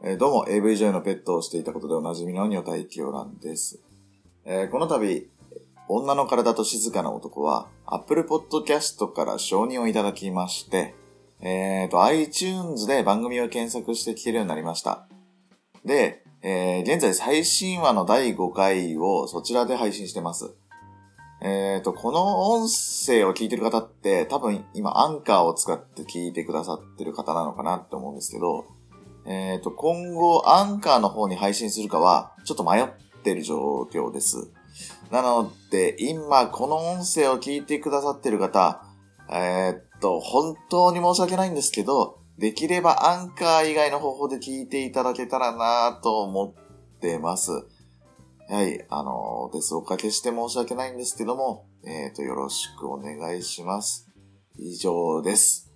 えーどうも、AV 上のペットをしていたことでおなじみの女体狂乱です。えーこの度、女の体と静かな男は、Apple Podcast から承認をいただきまして、えーと、iTunes で番組を検索して聞けるようになりました。で、えー現在最新話の第5回をそちらで配信してます。えーと、この音声を聞いてる方って多分今アンカーを使って聞いてくださってる方なのかなって思うんですけど、えっ、と、今後、アンカーの方に配信するかは、ちょっと迷ってる状況です。なので、今、この音声を聞いてくださってる方、えっと、本当に申し訳ないんですけど、できればアンカー以外の方法で聞いていただけたらなと思ってます。はい、あの、です。おかけして申し訳ないんですけども、えっ、と、よろしくお願いします。以上です。